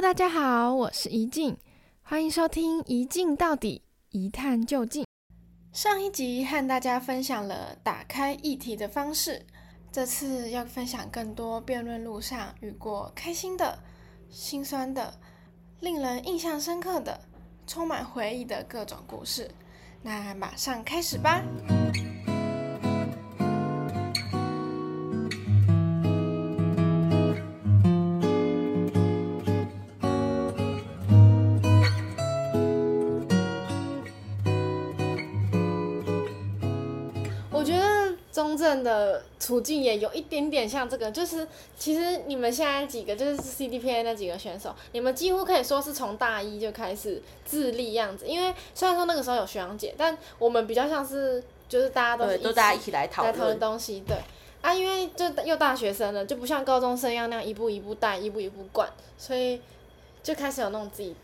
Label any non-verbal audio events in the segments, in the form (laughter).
大家好，我是宜静，欢迎收听《一静到底，一探究竟》。上一集和大家分享了打开议题的方式，这次要分享更多辩论路上遇过开心的、心酸的、令人印象深刻的、充满回忆的各种故事。那马上开始吧。的处境也有一点点像这个，就是其实你们现在几个就是 CDPA 那几个选手，你们几乎可以说是从大一就开始自立样子。因为虽然说那个时候有学长姐，但我们比较像是就是大家都是一起都大家一起来讨论东西，对啊，因为就又大学生了，就不像高中生一样那样一步一步带，一步一步灌，所以就开始有那种自己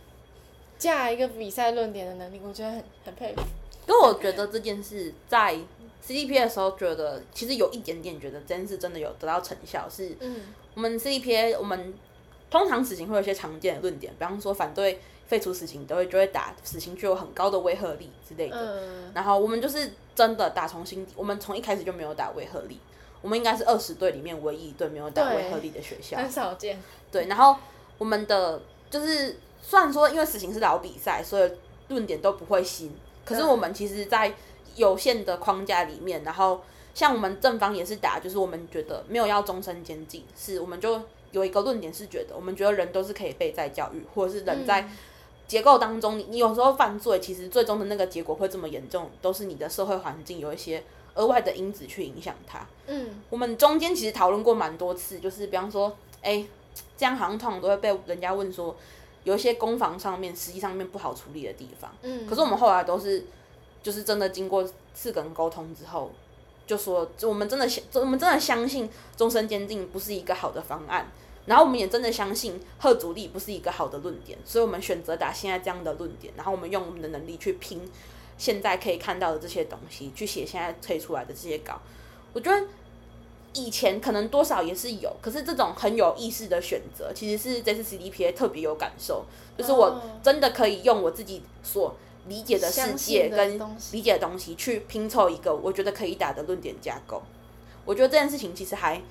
架一个比赛论点的能力，我觉得很很佩服。因为我觉得这件事在。CDPA 的时候觉得，其实有一点点觉得这件事真的有得到成效，是我们 CDPA 我们通常死刑会有一些常见的论点，比方说反对废除死刑都会就会打死刑具有很高的威慑力之类的，然后我们就是真的打从心底，我们从一开始就没有打威慑力，我们应该是二十队里面唯一一队没有打威慑力的学校，很少见。对，然后我们的就是虽然说因为死刑是老比赛，所以论点都不会新，可是我们其实，在有限的框架里面，然后像我们正方也是打，就是我们觉得没有要终身监禁，是我们就有一个论点是觉得，我们觉得人都是可以被再教育，或者是人在结构当中，你你有时候犯罪，其实最终的那个结果会这么严重，都是你的社会环境有一些额外的因子去影响它。嗯，我们中间其实讨论过蛮多次，就是比方说，哎，这样好像通常都会被人家问说，有一些攻防上面实际上面不好处理的地方。嗯，可是我们后来都是。就是真的经过四个人沟通之后，就说我们真的相，我们真的相信终身监禁不是一个好的方案，然后我们也真的相信吓阻力不是一个好的论点，所以我们选择打现在这样的论点，然后我们用我们的能力去拼现在可以看到的这些东西，去写现在推出来的这些稿。我觉得以前可能多少也是有，可是这种很有意识的选择，其实是这次 CDPA 特别有感受，就是我真的可以用我自己所。理解的世界跟理解的东西去拼凑一个我觉得可以打的论点架构，我觉得这件事情其实还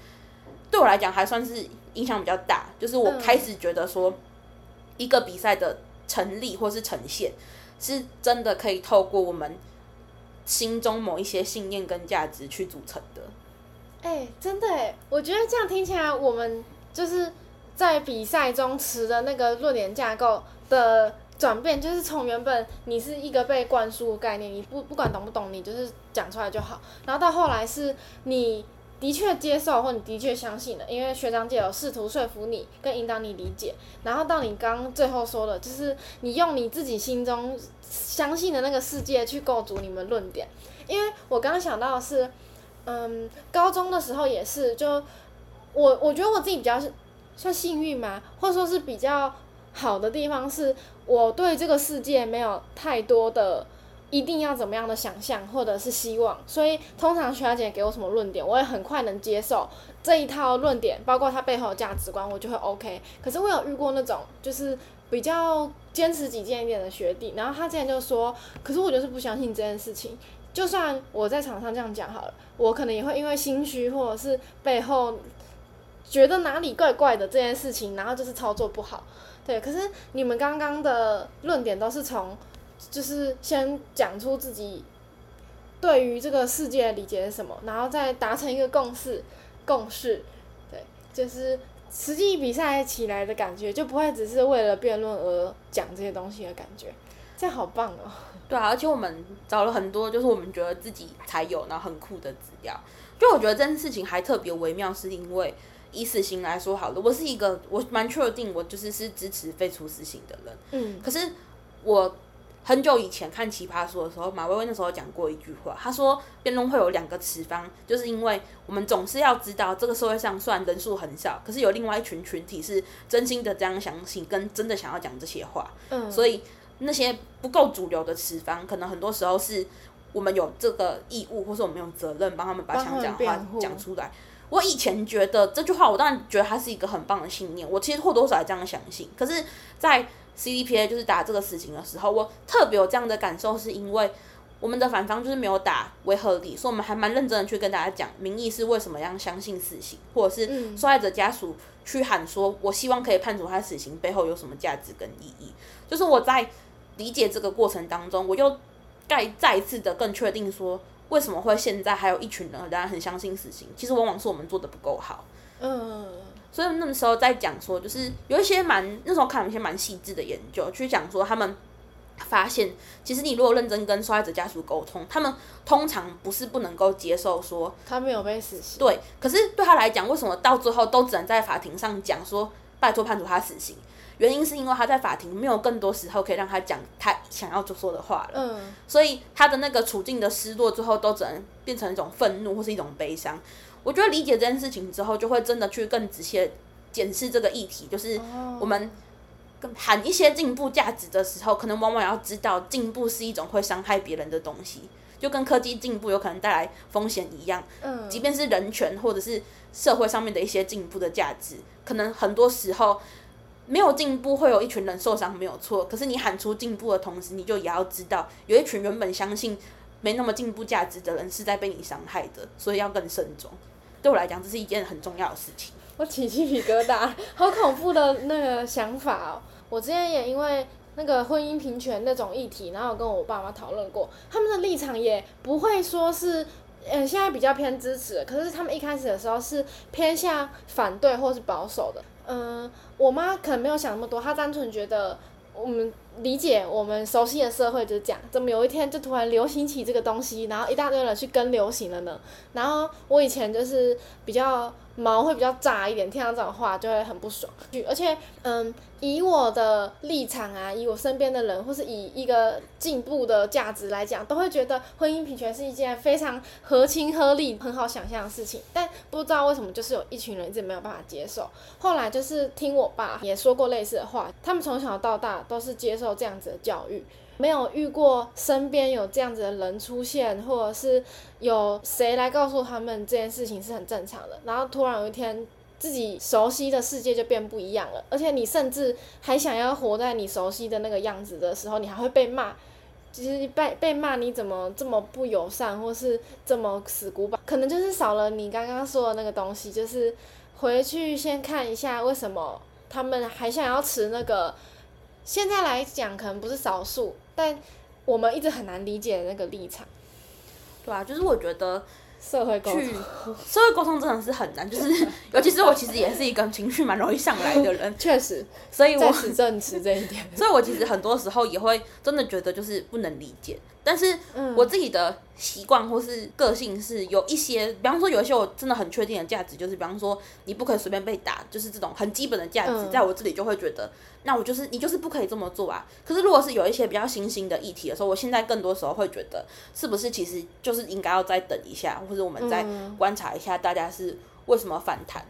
对我来讲还算是影响比较大，就是我开始觉得说一个比赛的成立或是呈现是真的可以透过我们心中某一些信念跟价值去组成的。哎，真的哎，我觉得这样听起来，我们就是在比赛中持的那个论点架构的。转变就是从原本你是一个被灌输的概念，你不不管懂不懂，你就是讲出来就好。然后到后来是你的确接受或你的确相信了，因为学长姐有试图说服你跟引导你理解。然后到你刚最后说的，就是你用你自己心中相信的那个世界去构筑你们论点。因为我刚刚想到的是，嗯，高中的时候也是，就我我觉得我自己比较是算幸运嘛，或者说是比较。好的地方是，我对这个世界没有太多的一定要怎么样的想象或者是希望，所以通常学长姐给我什么论点，我也很快能接受这一套论点，包括它背后的价值观，我就会 OK。可是我有遇过那种就是比较坚持己见一点的学弟，然后他之前就说，可是我就是不相信这件事情，就算我在场上这样讲好了，我可能也会因为心虚或者是背后觉得哪里怪怪的这件事情，然后就是操作不好。对，可是你们刚刚的论点都是从，就是先讲出自己对于这个世界的理解是什么，然后再达成一个共识，共识，对，就是实际比赛起来的感觉，就不会只是为了辩论而讲这些东西的感觉，这样好棒哦。对啊，而且我们找了很多，就是我们觉得自己才有，然后很酷的资料。就我觉得这件事情还特别微妙，是因为。以死刑来说好了，我是一个我蛮确定我就是是支持废除死刑的人。嗯，可是我很久以前看奇葩说的时候，马薇薇那时候讲过一句话，她说辩论会有两个持方，就是因为我们总是要知道这个社会上虽然人数很少，可是有另外一群群体是真心的这样相信，跟真的想要讲这些话。嗯，所以那些不够主流的持方，可能很多时候是我们有这个义务，或是我们有责任帮他们把想讲的话讲出来。我以前觉得这句话，我当然觉得它是一个很棒的信念，我其实或多或少也这样相信。可是，在 CDPA 就是打这个死刑的时候，我特别有这样的感受，是因为我们的反方就是没有打维和理，所以我们还蛮认真的去跟大家讲民意是为什么要相信死刑，或者是受害者家属去喊说，我希望可以判处他死刑背后有什么价值跟意义。就是我在理解这个过程当中，我又再再一次的更确定说。为什么会现在还有一群人仍然很相信死刑？其实往往是我们做的不够好。嗯，所以那个时候在讲说，就是有一些蛮那时候看了一些蛮细致的研究，去讲说他们发现，其实你如果认真跟受害者家属沟通，他们通常不是不能够接受说他没有被死刑。对，可是对他来讲，为什么到最后都只能在法庭上讲说拜托判处他死刑？原因是因为他在法庭没有更多时候可以让他讲他想要就说的话了，嗯，所以他的那个处境的失落之后都只能变成一种愤怒或是一种悲伤。我觉得理解这件事情之后，就会真的去更仔细检视这个议题，就是我们喊一些进步价值的时候，可能往往要知道进步是一种会伤害别人的东西，就跟科技进步有可能带来风险一样，嗯，即便是人权或者是社会上面的一些进步的价值，可能很多时候。没有进步，会有一群人受伤，没有错。可是你喊出进步的同时，你就也要知道，有一群原本相信没那么进步价值的人是在被你伤害的，所以要更慎重。对我来讲，这是一件很重要的事情。我起鸡皮疙瘩，好恐怖的那个想法哦！我之前也因为那个婚姻平权那种议题，然后跟我爸妈讨论过，他们的立场也不会说是，嗯，现在比较偏支持，可是他们一开始的时候是偏向反对或是保守的。嗯，我妈可能没有想那么多，她单纯觉得我们理解我们熟悉的社会就是这样，怎么有一天就突然流行起这个东西，然后一大堆人去跟流行了呢？然后我以前就是比较。毛会比较炸一点，听到这种话就会很不爽。而且，嗯，以我的立场啊，以我身边的人，或是以一个进步的价值来讲，都会觉得婚姻平权是一件非常合情合理、很好想象的事情。但不知道为什么，就是有一群人一直没有办法接受。后来就是听我爸也说过类似的话，他们从小到大都是接受这样子的教育。没有遇过身边有这样子的人出现，或者是有谁来告诉他们这件事情是很正常的。然后突然有一天，自己熟悉的世界就变不一样了，而且你甚至还想要活在你熟悉的那个样子的时候，你还会被骂。其实被被骂你怎么这么不友善，或是这么死古板，可能就是少了你刚刚说的那个东西，就是回去先看一下为什么他们还想要持那个。现在来讲，可能不是少数。但我们一直很难理解那个立场，对啊，就是我觉得社会沟通，社会沟通真的是很难，就是 (laughs) 尤其是我其实也是一个情绪蛮容易上来的人，(laughs) 确实，所以我在此证实这一点，(laughs) 所以我其实很多时候也会真的觉得就是不能理解。但是我自己的习惯或是个性是有一些，比方说有一些我真的很确定的价值，就是比方说你不可以随便被打，就是这种很基本的价值，在我这里就会觉得，那我就是你就是不可以这么做啊。可是如果是有一些比较新兴的议题的时候，我现在更多时候会觉得，是不是其实就是应该要再等一下，或者我们再观察一下大家是为什么反弹。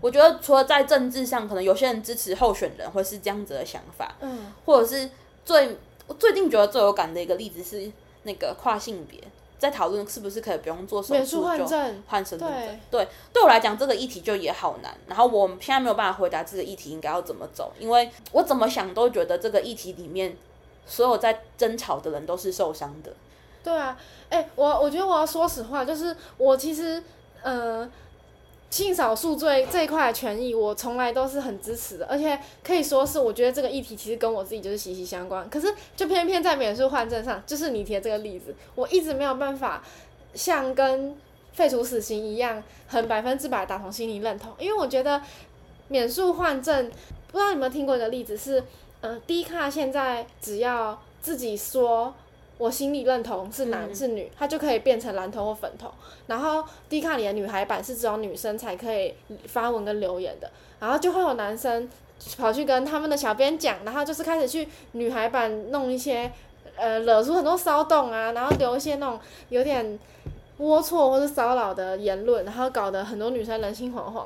我觉得除了在政治上，可能有些人支持候选人会是这样子的想法，嗯，或者是最。我最近觉得最有感的一个例子是那个跨性别，在讨论是不是可以不用做手术就换身份证。对，对，我来讲这个议题就也好难。然后我现在没有办法回答这个议题应该要怎么走，因为我怎么想都觉得这个议题里面所有在争吵的人都是受伤的。对啊，哎、欸，我我觉得我要说实话，就是我其实呃。性少数这这一块的权益，我从来都是很支持的，而且可以说是我觉得这个议题其实跟我自己就是息息相关。可是就偏偏在免诉换证上，就是你提的这个例子，我一直没有办法像跟废除死刑一样，很百分之百打从心里认同。因为我觉得免诉换证，不知道你有没有听过一个例子是，呃，Dcard 现在只要自己说。我心里认同是男是女，他就可以变成蓝头或粉头。然后低卡里的女孩版是只有女生才可以发文跟留言的，然后就会有男生跑去跟他们的小编讲，然后就是开始去女孩版弄一些，呃，惹出很多骚动啊，然后留一些那种有点龌龊或是骚扰的言论，然后搞得很多女生人心惶惶。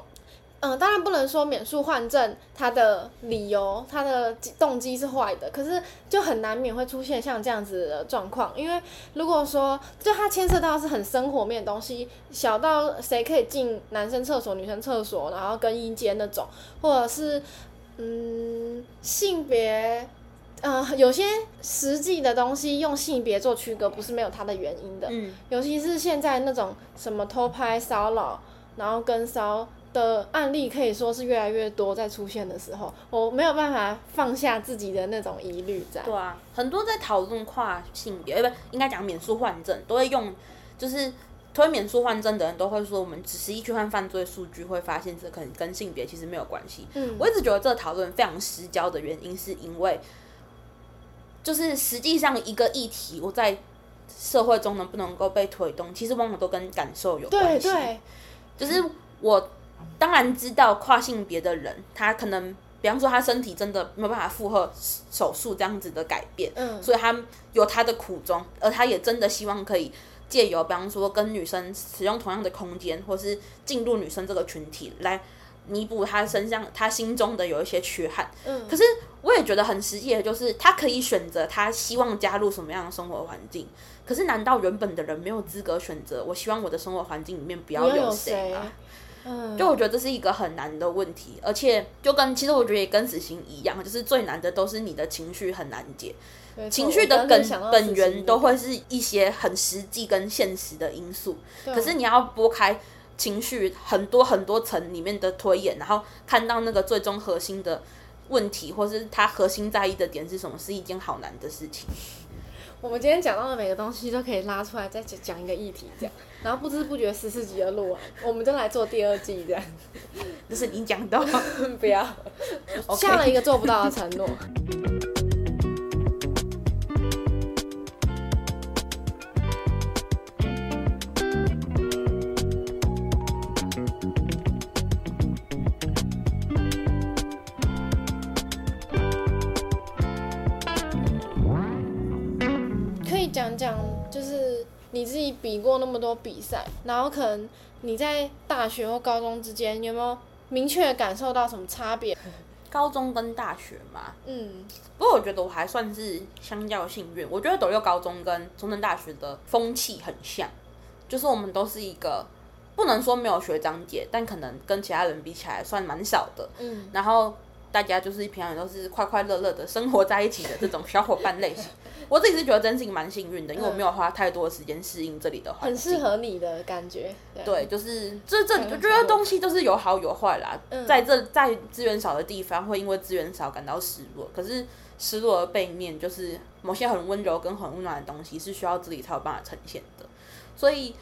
嗯，当然不能说免术换证，它的理由、它的动机是坏的，可是就很难免会出现像这样子的状况。因为如果说，就它牵涉到是很生活面的东西，小到谁可以进男生厕所、女生厕所，然后更衣间那种，或者是嗯性别，嗯、呃，有些实际的东西用性别做区隔，不是没有它的原因的。嗯，尤其是现在那种什么偷拍、骚扰，然后跟骚。的案例可以说是越来越多，在出现的时候，我没有办法放下自己的那种疑虑在。对啊，很多在讨论跨性别，不，应该讲免诉换证，都会用，就是推免诉换证的人都会说，我们只是一去看犯罪数据，会发现这可能跟性别其实没有关系。嗯，我一直觉得这个讨论非常失焦的原因，是因为，就是实际上一个议题，我在社会中能不能够被推动，其实往往都跟感受有关系。对对，就是我。当然知道跨性别的人，他可能，比方说他身体真的没有办法负荷手术这样子的改变，嗯，所以他有他的苦衷，而他也真的希望可以借由，比方说跟女生使用同样的空间，或是进入女生这个群体来弥补他身上他心中的有一些缺憾，嗯，可是我也觉得很实际的就是他可以选择他希望加入什么样的生活环境，可是难道原本的人没有资格选择？我希望我的生活环境里面不要有谁啊？嗯，就我觉得这是一个很难的问题，而且就跟其实我觉得也跟死刑一样，就是最难的都是你的情绪很难解，情绪的根本源都会是一些很实际跟现实的因素。可是你要拨开情绪很多很多层里面的推演，然后看到那个最终核心的问题，或是他核心在意的点是什么，是一件好难的事情。我们今天讲到的每个东西都可以拉出来再讲讲一个议题，这样，然后不知不觉十四集就录完，我们就来做第二季这样。(laughs) 就是你讲到，(laughs) 不要，(laughs) 下了一个做不到的承诺。你自己比过那么多比赛，然后可能你在大学或高中之间有没有明确感受到什么差别？(laughs) 高中跟大学嘛，嗯，不过我觉得我还算是相较幸运。我觉得斗六高中跟中正大学的风气很像，就是我们都是一个不能说没有学长姐，但可能跟其他人比起来算蛮少的，嗯，然后。大家就是平常都是快快乐乐的生活在一起的这种小伙伴类型，(laughs) 我自己是觉得真心蛮幸运的，因为我没有花太多的时间适应这里的环境。很适合你的感觉。对，对就是这这，我觉得东西都是有好有坏啦。嗯、在这在资源少的地方，会因为资源少感到失落，可是失落的背面就是某些很温柔跟很温暖的东西是需要自己才有办法呈现的。所以，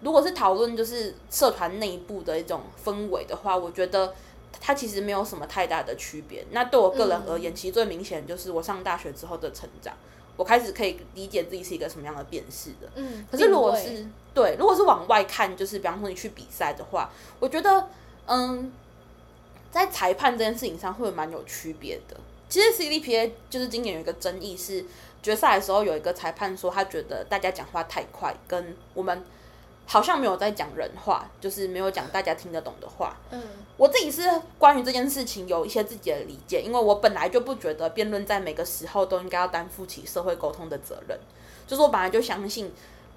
如果是讨论就是社团内部的一种氛围的话，我觉得。它其实没有什么太大的区别。那对我个人而言，嗯、其实最明显就是我上大学之后的成长，我开始可以理解自己是一个什么样的辨识的。嗯。可是如果是对，如果是往外看，就是比方说你去比赛的话，我觉得，嗯，在裁判这件事情上会蛮有区别的。其实 CDPA 就是今年有一个争议是决赛的时候有一个裁判说他觉得大家讲话太快，跟我们。好像没有在讲人话，就是没有讲大家听得懂的话。嗯，我自己是关于这件事情有一些自己的理解，因为我本来就不觉得辩论在每个时候都应该要担负起社会沟通的责任。就是我本来就相信，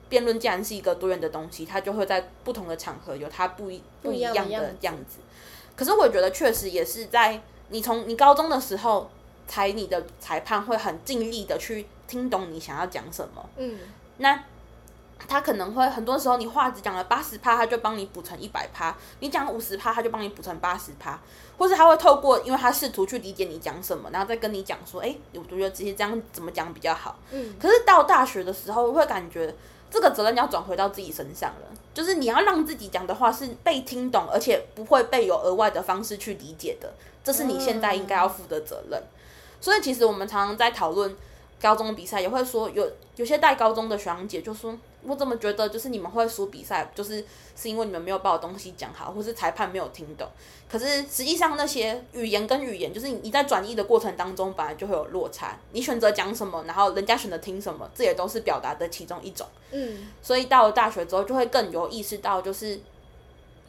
辩论既然是一个多元的东西，它就会在不同的场合有它不一不一样的样子。可是我觉得确实也是在你从你高中的时候，裁你的裁判会很尽力的去听懂你想要讲什么。嗯，那。他可能会很多时候，你话只讲了八十趴，他就帮你补成一百趴；你讲五十趴，他就帮你补成八十趴。或是他会透过，因为他试图去理解你讲什么，然后再跟你讲说，哎，我觉得这些这样怎么讲比较好。嗯。可是到大学的时候，会感觉这个责任要转回到自己身上了，就是你要让自己讲的话是被听懂，而且不会被有额外的方式去理解的，这是你现在应该要负的责任。所以其实我们常常在讨论高中比赛，也会说有有些带高中的学长姐就说。我怎么觉得就是你们会输比赛，就是是因为你们没有把我东西讲好，或是裁判没有听懂。可是实际上那些语言跟语言，就是你在转译的过程当中，本来就会有落差。你选择讲什么，然后人家选择听什么，这也都是表达的其中一种。嗯。所以到了大学之后，就会更有意识到，就是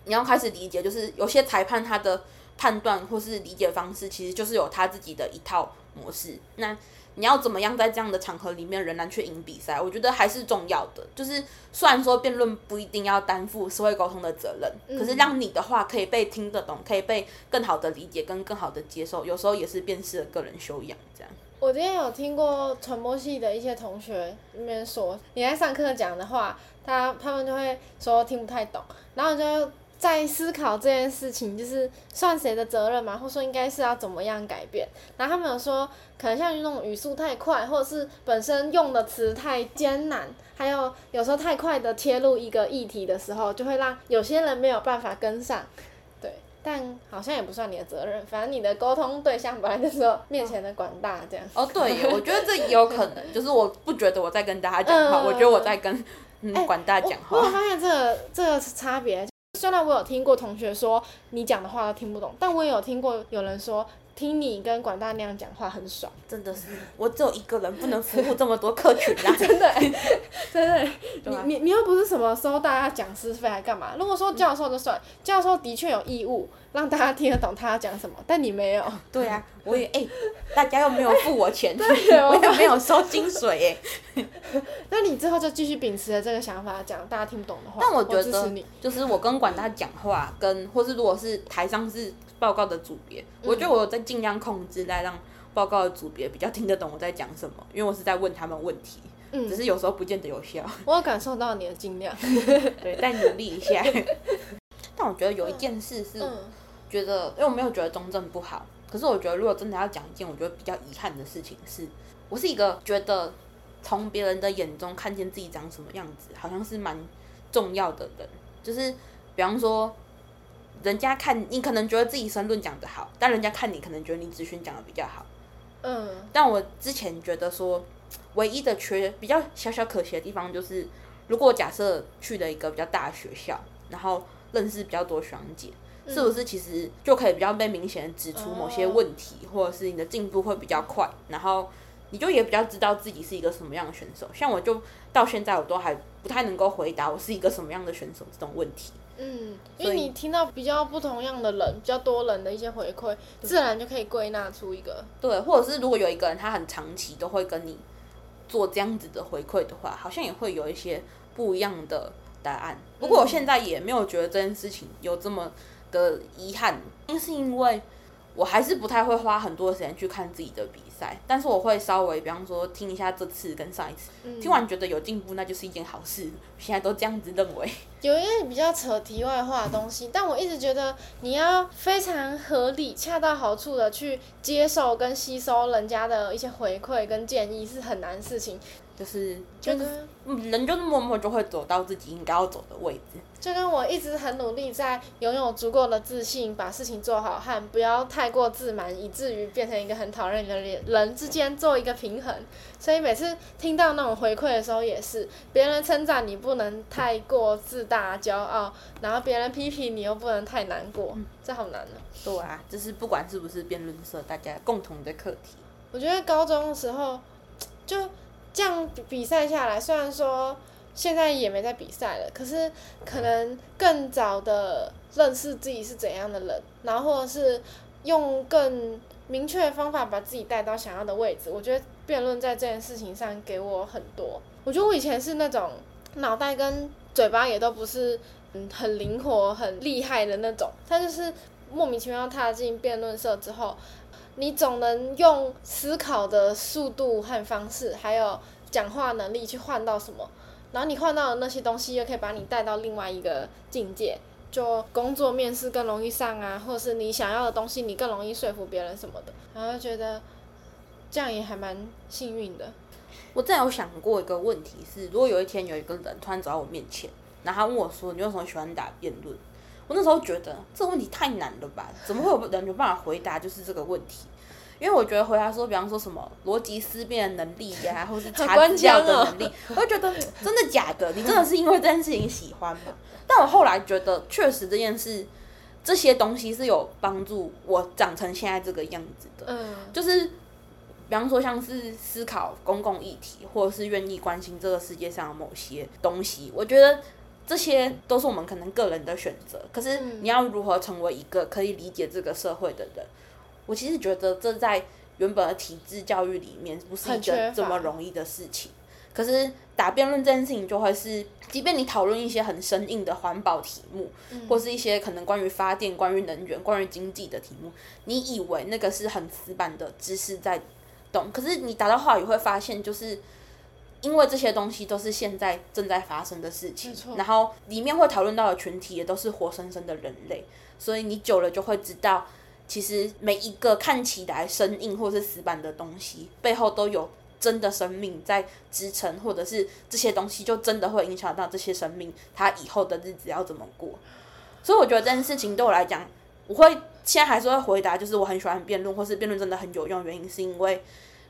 你要开始理解，就是有些裁判他的判断或是理解方式，其实就是有他自己的一套模式。那你要怎么样在这样的场合里面仍然去赢比赛？我觉得还是重要的。就是虽然说辩论不一定要担负社会沟通的责任，嗯、可是让你的话可以被听得懂，可以被更好的理解跟更好的接受，有时候也是辨识的个人修养。这样。我今天有听过传播系的一些同学那边说，你在上课讲的话，他他们就会说听不太懂，然后就。在思考这件事情，就是算谁的责任嘛，或者说应该是要怎么样改变？然后他们有说，可能像那种语速太快，或者是本身用的词太艰难，还有有时候太快的切入一个议题的时候，就会让有些人没有办法跟上。对，但好像也不算你的责任，反正你的沟通对象本来就是说面前的广大这样。哦，对，我觉得这有可能，就是我不觉得我在跟大家讲话，(laughs) 嗯、我觉得我在跟嗯、欸、管大讲话。我发现这个这个差别。虽然我有听过同学说你讲的话都听不懂，但我也有听过有人说听你跟管大那样讲话很爽。真的是，我只有一个人不能服务这么多客群啊！(laughs) 真的、欸，(laughs) 真的、欸，你你你又不是什么收大家讲师费还干嘛？如果说教授就算，教授的确有义务。让大家听得懂他要讲什么，但你没有。对啊，我也哎、欸，大家又没有付我钱，(laughs) 我也没有收薪水哎。那你之后就继续秉持着这个想法讲大家听不懂的话。但我觉得，就是我跟管大讲话，跟或是如果是台上是报告的组别，我觉得我有在尽量控制在让报告的组别比较听得懂我在讲什么，因为我是在问他们问题，嗯，只是有时候不见得有效。我有感受到你的尽量，(laughs) 对，再努力一下。(laughs) 但我觉得有一件事是。嗯觉得，因为我没有觉得中正不好，可是我觉得如果真的要讲一件我觉得比较遗憾的事情是，我是一个觉得从别人的眼中看见自己长什么样子，好像是蛮重要的人。就是比方说，人家看你可能觉得自己申论讲的好，但人家看你可能觉得你咨询讲的比较好。嗯。但我之前觉得说，唯一的缺比较小小可惜的地方就是，如果假设去了一个比较大的学校，然后认识比较多学长姐。是不是其实就可以比较被明显指出某些问题，或者是你的进步会比较快，然后你就也比较知道自己是一个什么样的选手。像我就到现在我都还不太能够回答我是一个什么样的选手这种问题。嗯，因为你听到比较不同样的人，比较多人的一些回馈，自然就可以归纳出一个。对，或者是如果有一个人他很长期都会跟你做这样子的回馈的话，好像也会有一些不一样的答案。不过我现在也没有觉得这件事情有这么。的遗憾，因是因为我还是不太会花很多时间去看自己的比赛，但是我会稍微，比方说听一下这次跟上一次，嗯、听完觉得有进步，那就是一件好事。现在都这样子认为。(laughs) 有一个比较扯题外话的东西，但我一直觉得你要非常合理、恰到好处的去接受跟吸收人家的一些回馈跟建议，是很难的事情。就是就是人就是默默就会走到自己应该要走的位置。就跟我一直很努力在拥有足够的自信，把事情做好，和不要太过自满，以至于变成一个很讨厌的人人之间做一个平衡。所以每次听到那种回馈的时候，也是别人称赞你不能太过自大骄傲，然后别人批评你又不能太难过，这好难呢、啊。对啊，就是不管是不是辩论社，大家共同的课题。我觉得高中的时候就。这样比赛下来，虽然说现在也没在比赛了，可是可能更早的认识自己是怎样的人，然后是用更明确的方法把自己带到想要的位置。我觉得辩论在这件事情上给我很多。我觉得我以前是那种脑袋跟嘴巴也都不是嗯很灵活、很厉害的那种，但就是莫名其妙踏进辩论社之后。你总能用思考的速度和方式，还有讲话能力去换到什么，然后你换到的那些东西，又可以把你带到另外一个境界，就工作面试更容易上啊，或者是你想要的东西，你更容易说服别人什么的，然后觉得这样也还蛮幸运的。我真有想过一个问题是，如果有一天有一个人突然走到我面前，然后他问我说：“你为什么喜欢打辩论？”我那时候觉得这个问题太难了吧？怎么会有人有办法回答就是这个问题？因为我觉得回答说，比方说什么逻辑思辨的能力呀，或是查资料的能力，我就觉得真的假的？你真的是因为这件事情喜欢吗？但我后来觉得，确实这件事，这些东西是有帮助我长成现在这个样子的。嗯，就是比方说像是思考公共议题，或者是愿意关心这个世界上的某些东西，我觉得。这些都是我们可能个人的选择。可是你要如何成为一个可以理解这个社会的人？我其实觉得这在原本的体制教育里面不是一个这么容易的事情。可是打辩论这件事情就会是，即便你讨论一些很生硬的环保题目，嗯、或是一些可能关于发电、关于能源、关于经济的题目，你以为那个是很死板的知识在懂，可是你打到话语会发现，就是因为这些东西都是现在正在发生的事情，然后里面会讨论到的群体也都是活生生的人类，所以你久了就会知道，其实每一个看起来生硬或是死板的东西背后都有。真的生命在支撑，或者是这些东西就真的会影响到这些生命，他以后的日子要怎么过？所以我觉得这件事情对我来讲，我会现在还是会回答，就是我很喜欢辩论，或是辩论真的很有用。原因是因为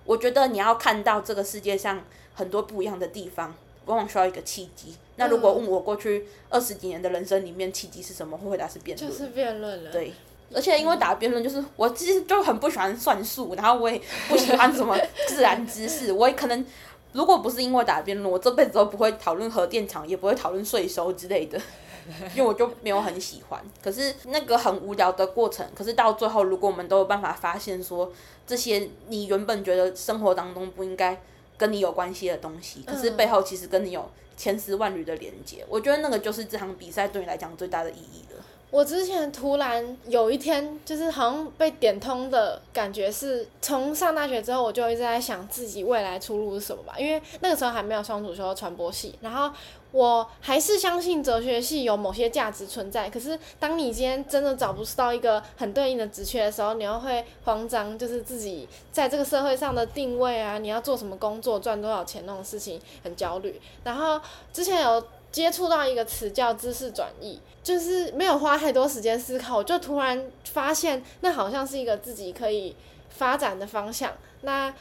我觉得你要看到这个世界上很多不一样的地方，往往需要一个契机。那如果问我过去二十几年的人生里面契机是什么，会回答是辩论，就是辩论了。对。而且因为打辩论，就是我其实就很不喜欢算术，然后我也不喜欢什么自然知识。我也可能，如果不是因为打辩论，我这辈子都不会讨论核电厂，也不会讨论税收之类的，(laughs) 因为我就没有很喜欢。可是那个很无聊的过程，可是到最后，如果我们都有办法发现说，这些你原本觉得生活当中不应该跟你有关系的东西，可是背后其实跟你有千丝万缕的连接，我觉得那个就是这场比赛对你来讲最大的意义了。我之前突然有一天，就是好像被点通的感觉，是从上大学之后，我就一直在想自己未来出路是什么吧。因为那个时候还没有双主修传播系，然后我还是相信哲学系有某些价值存在。可是当你今天真的找不到一个很对应的职缺的时候，你又会慌张，就是自己在这个社会上的定位啊，你要做什么工作，赚多少钱那种事情很焦虑。然后之前有。接触到一个词叫知识转移，就是没有花太多时间思考，就突然发现那好像是一个自己可以发展的方向。那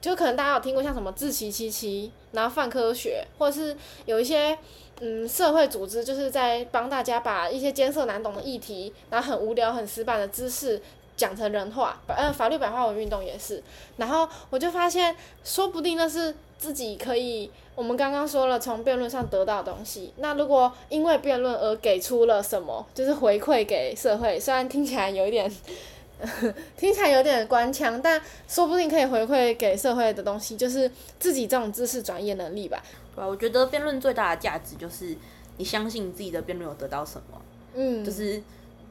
就可能大家有听过像什么自奇七七，然后泛科学，或者是有一些嗯社会组织，就是在帮大家把一些艰涩难懂的议题，然后很无聊很死板的知识讲成人话。呃，法律白话文运动也是。然后我就发现，说不定那是自己可以。我们刚刚说了从辩论上得到的东西，那如果因为辩论而给出了什么，就是回馈给社会，虽然听起来有一点，(laughs) 听起来有点官腔，但说不定可以回馈给社会的东西，就是自己这种知识转业能力吧。对，我觉得辩论最大的价值就是你相信自己的辩论有得到什么，嗯，就是。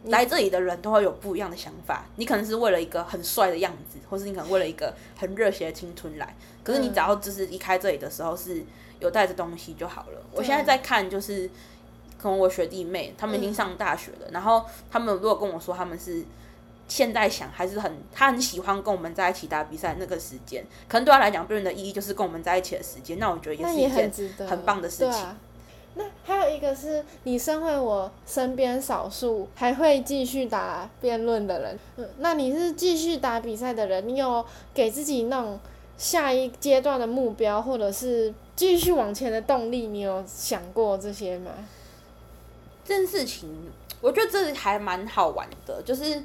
来这里的人都会有不一样的想法。你可能是为了一个很帅的样子，或是你可能为了一个很热血的青春来。可是你只要就是离开这里的时候是有带着东西就好了。我现在在看，就是可能我学弟妹他们已经上大学了，然后他们如果跟我说他们是现在想还是很他很喜欢跟我们在一起打比赛那个时间，可能对他来讲，辩论的意义就是跟我们在一起的时间。那我觉得也是一件很棒的事情。那还有一个是你身为我身边少数还会继续打辩论的人，嗯，那你是继续打比赛的人，你有给自己那种下一阶段的目标，或者是继续往前的动力，你有想过这些吗？这件事情，我觉得这还蛮好玩的，就是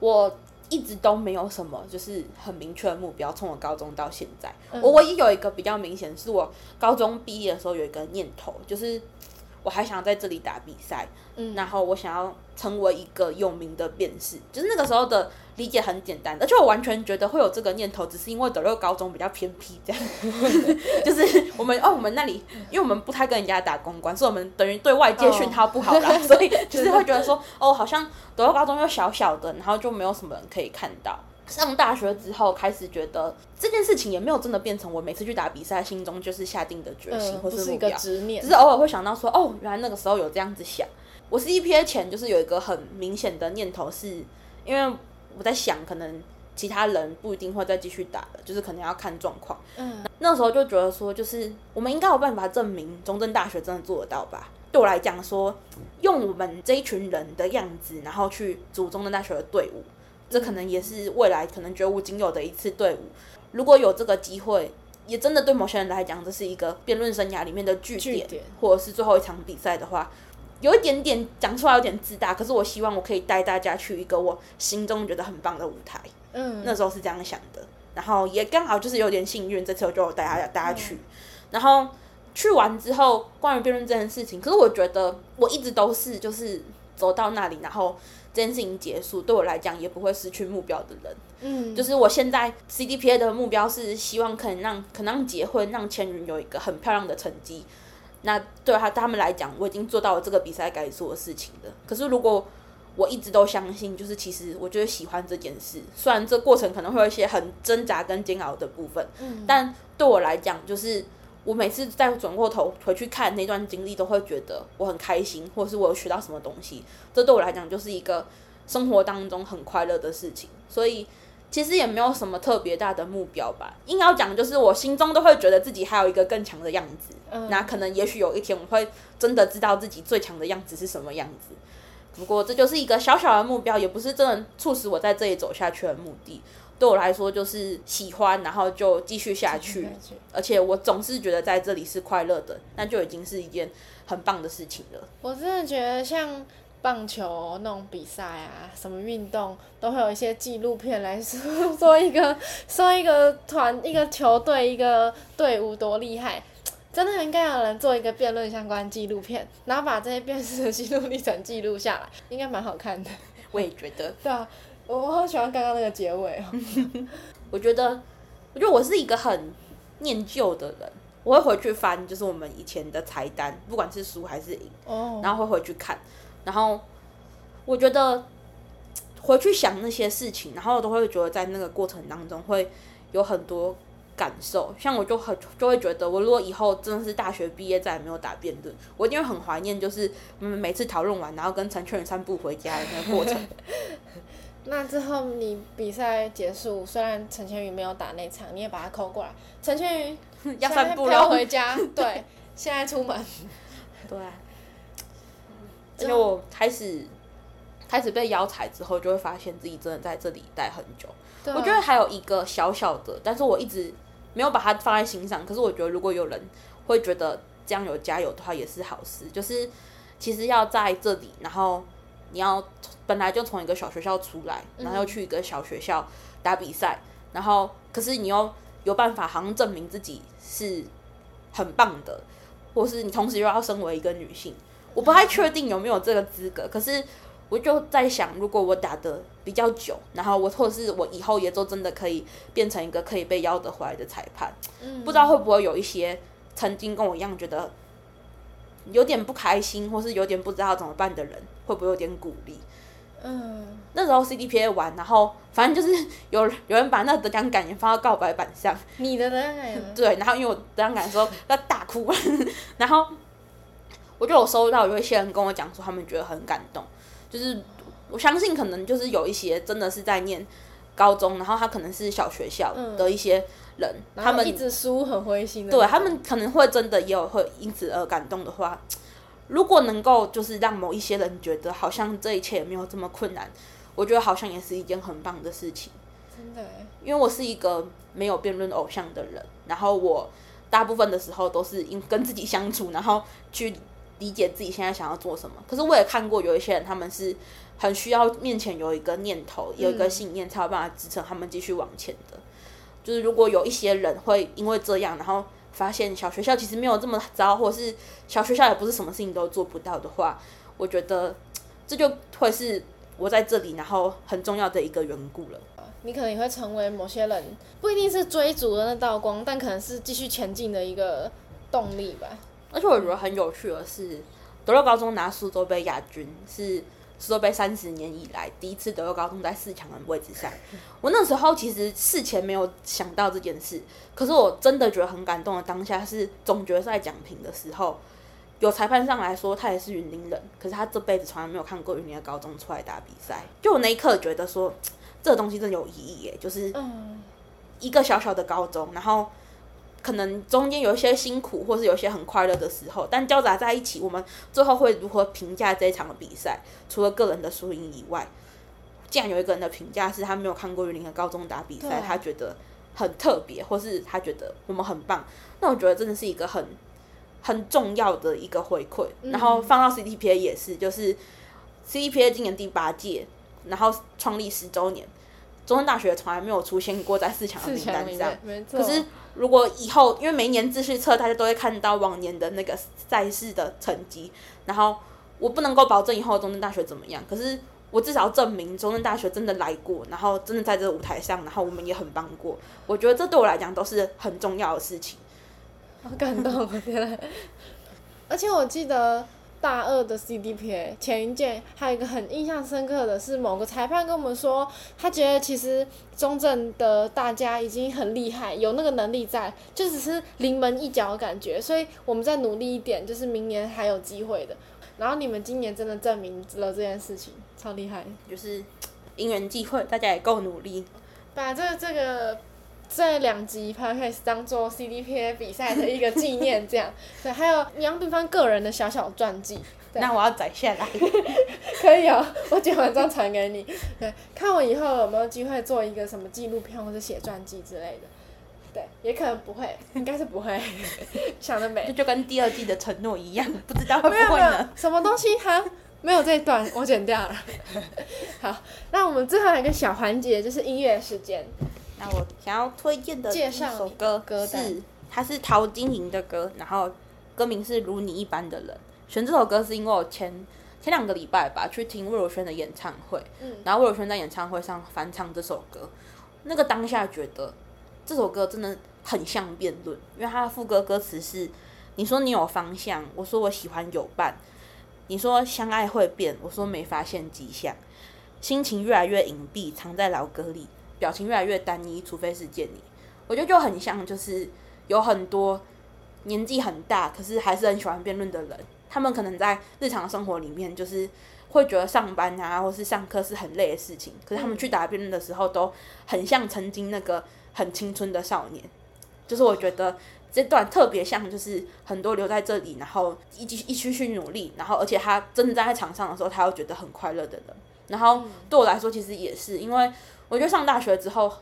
我。一直都没有什么，就是很明确的目标。从我高中到现在，嗯、我唯一有一个比较明显，是我高中毕业的时候有一个念头，就是我还想要在这里打比赛，嗯，然后我想要成为一个有名的辩士。就是那个时候的理解很简单，而且我完全觉得会有这个念头，只是因为德六高中比较偏僻，这样，(laughs) 就是我们哦，我们那里，因为我们不太跟人家打公关，所以我们等于对外界讯号不好啦，哦、所以 (laughs) 就是会觉得说，哦，好像德六高中又小小的，然后就没有什么人可以看到。上大学之后，开始觉得这件事情也没有真的变成我每次去打比赛心中就是下定的决心或是目标，只是偶尔会想到说，哦，原来那个时候有这样子想。我是 CPA 前就是有一个很明显的念头是，是因为我在想，可能其他人不一定会再继续打了，就是可能要看状况。嗯，那时候就觉得说，就是我们应该有办法证明中正大学真的做得到吧？对我来讲，说用我们这一群人的样子，然后去组中正大学的队伍。这可能也是未来可能绝无仅有的一次队伍。如果有这个机会，也真的对某些人来讲，这是一个辩论生涯里面的据点，点或者是最后一场比赛的话，有一点点讲出来有点自大。可是我希望我可以带大家去一个我心中觉得很棒的舞台。嗯，那时候是这样想的。然后也刚好就是有点幸运，这次我就带大家大家去。嗯、然后去完之后，关于辩论这件事情，可是我觉得我一直都是就是走到那里，然后这件事情结束，对我来讲也不会失去目标的人。嗯，就是我现在 CDPA 的目标是希望可以让可能让结婚让千云有一个很漂亮的成绩。那对他他们来讲，我已经做到了这个比赛该做的事情了。可是如果我一直都相信，就是其实我就是喜欢这件事，虽然这过程可能会有一些很挣扎跟煎熬的部分，嗯，但对我来讲，就是我每次再转过头回去看那段经历，都会觉得我很开心，或是我有学到什么东西。这对我来讲就是一个生活当中很快乐的事情。所以其实也没有什么特别大的目标吧。硬要讲，就是我心中都会觉得自己还有一个更强的样子。嗯，那可能也许有一天我会真的知道自己最强的样子是什么样子。不过这就是一个小小的目标，也不是真的促使我在这里走下去的目的。对我来说，就是喜欢，然后就继续下去。而且我总是觉得在这里是快乐的，那就已经是一件很棒的事情了。我真的觉得像棒球那种比赛啊，什么运动都会有一些纪录片来说说一个说一个团、一个球队、一个队伍多厉害。真的应该有人做一个辩论相关纪录片，然后把这些辩论的记录历程记录下来，应该蛮好看的。我也觉得。(laughs) 对啊，我我好喜欢刚刚那个结尾哦。(laughs) 我觉得，我觉得我是一个很念旧的人，我会回去翻，就是我们以前的菜单，不管是输还是赢，oh. 然后会回去看，然后我觉得回去想那些事情，然后都会觉得在那个过程当中会有很多。感受，像我就很就会觉得，我如果以后真的是大学毕业再也没有打辩论，我一定会很怀念，就是我们每次讨论完，然后跟陈劝散步回家的那个过程。(laughs) 那之后你比赛结束，虽然陈千羽没有打那场，你也把他扣过来。陈千羽 (laughs) 要散步了，回家。对，(laughs) 现在出门。对。而且我开始开始被邀采之后，就会发现自己真的在这里待很久。我觉得还有一个小小的，但是我一直。没有把它放在心上，可是我觉得如果有人会觉得这样有加油的话，也是好事。就是其实要在这里，然后你要本来就从一个小学校出来，然后又去一个小学校打比赛，然后可是你又有办法好像证明自己是很棒的，或是你同时又要身为一个女性，我不太确定有没有这个资格，可是。我就在想，如果我打得比较久，然后我或者是我以后也都真的可以变成一个可以被邀得回来的裁判，嗯，不知道会不会有一些曾经跟我一样觉得有点不开心，或是有点不知道怎么办的人，会不会有点鼓励？嗯，那时候 CDPA 玩，然后 (laughs) 反正就是有有人把那得奖感言放到告白板上，你的得奖感言？(laughs) 对，然后因为我得奖感言的时候 (laughs) 在大哭，然后我就有收到有一些人跟我讲说，他们觉得很感动。就是我相信，可能就是有一些真的是在念高中，然后他可能是小学校的一些人，嗯、他们一直输很灰心的，对他们可能会真的也有会因此而感动的话，如果能够就是让某一些人觉得好像这一切也没有这么困难，我觉得好像也是一件很棒的事情。真的，因为我是一个没有辩论偶像的人，然后我大部分的时候都是因跟自己相处，然后去。理解自己现在想要做什么，可是我也看过有一些人，他们是很需要面前有一个念头，有一个信念，才有办法支撑他们继续往前的。就是如果有一些人会因为这样，然后发现小学校其实没有这么糟，或者是小学校也不是什么事情都做不到的话，我觉得这就会是我在这里然后很重要的一个缘故了。你可能也会成为某些人不一定是追逐的那道光，但可能是继续前进的一个动力吧。而且我觉得很有趣的是，德州高中拿苏州杯亚军是苏州杯三十年以来第一次德州高中在四强的位置上。我那时候其实事前没有想到这件事，可是我真的觉得很感动的当下是总决赛讲评的时候，有裁判上来说他也是云林人，可是他这辈子从来没有看过云林的高中出来打比赛。就我那一刻觉得说，(tsk) 这个东西真的有意义耶，就是一个小小的高中，然后。可能中间有一些辛苦，或是有一些很快乐的时候，但交杂在一起，我们最后会如何评价这一场的比赛？除了个人的输赢以外，既然有一个人的评价是他没有看过云林的高中打比赛，他觉得很特别，或是他觉得我们很棒，那我觉得真的是一个很很重要的一个回馈。然后放到 CDPA 也是，就是 CDPA 今年第八届，然后创立十周年。中山大学从来没有出现过在四强的名单上。可是如果以后，因为每一年秩序册大家都会看到往年的那个赛事的成绩，然后我不能够保证以后中山大学怎么样，可是我至少证明中山大学真的来过，然后真的在这个舞台上，然后我们也很棒过。我觉得这对我来讲都是很重要的事情。好感动，天呐，(laughs) 而且我记得。大二的 CDPA 前一届还有一个很印象深刻的是，某个裁判跟我们说，他觉得其实中正的大家已经很厉害，有那个能力在，就只是临门一脚的感觉，所以我们再努力一点，就是明年还有机会的。然后你们今年真的证明了这件事情，超厉害，就是因缘际会，大家也够努力，把这这个。这两集 podcast 当做 CDPA 比赛的一个纪念，这样 (laughs) 对，还有杨炳芳个人的小小传记，那我要载下来，(laughs) 可以哦，我剪完张传给你，对，看我以后有没有机会做一个什么纪录片或者写传记之类的，对，也可能不会，应该是不会，(laughs) 想得美，这就跟第二季的承诺一样，不知道会不会呢？什么东西哈？没有这一段，我剪掉了。好，那我们最后一个小环节，就是音乐时间。那我想要推荐的一首歌是，它是陶晶莹的歌，然后歌名是《如你一般的人》。选这首歌是因为我前前两个礼拜吧去听魏如萱的演唱会，然后魏如萱在演唱会上翻唱这首歌，那个当下觉得这首歌真的很像辩论，因为它的副歌歌词是：你说你有方向，我说我喜欢有伴；你说相爱会变，我说没发现迹象；心情越来越隐蔽，藏在老歌里。表情越来越单一，除非是见你，我觉得就很像，就是有很多年纪很大，可是还是很喜欢辩论的人。他们可能在日常生活里面，就是会觉得上班啊，或是上课是很累的事情。可是他们去打辩论的时候，都很像曾经那个很青春的少年。就是我觉得这段特别像，就是很多留在这里，然后一继一继续努力，然后而且他真的站在场上的时候，他又觉得很快乐的人。然后对我来说，其实也是因为。我觉得上大学之后，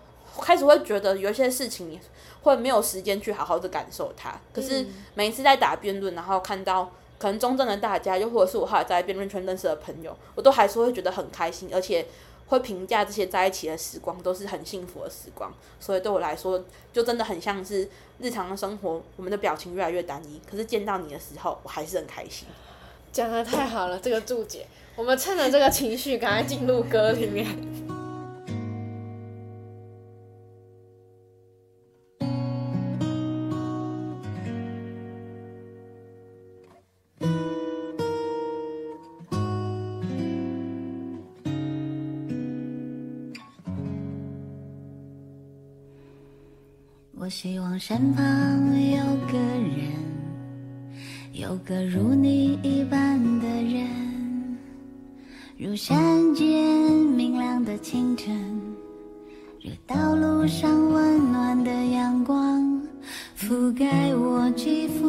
开始会觉得有一些事情，会没有时间去好好的感受它。可是每一次在打辩论，然后看到可能中正的大家，又或者是我后来在辩论圈认识的朋友，我都还是会觉得很开心，而且会评价这些在一起的时光都是很幸福的时光。所以对我来说，就真的很像是日常的生活，我们的表情越来越单一，可是见到你的时候，我还是很开心。讲的太好了，这个注解，我们趁着这个情绪，赶快进入歌里面。希望身旁有个人，有个如你一般的人，如山间明亮的清晨，如道路上温暖的阳光，覆盖我肌肤，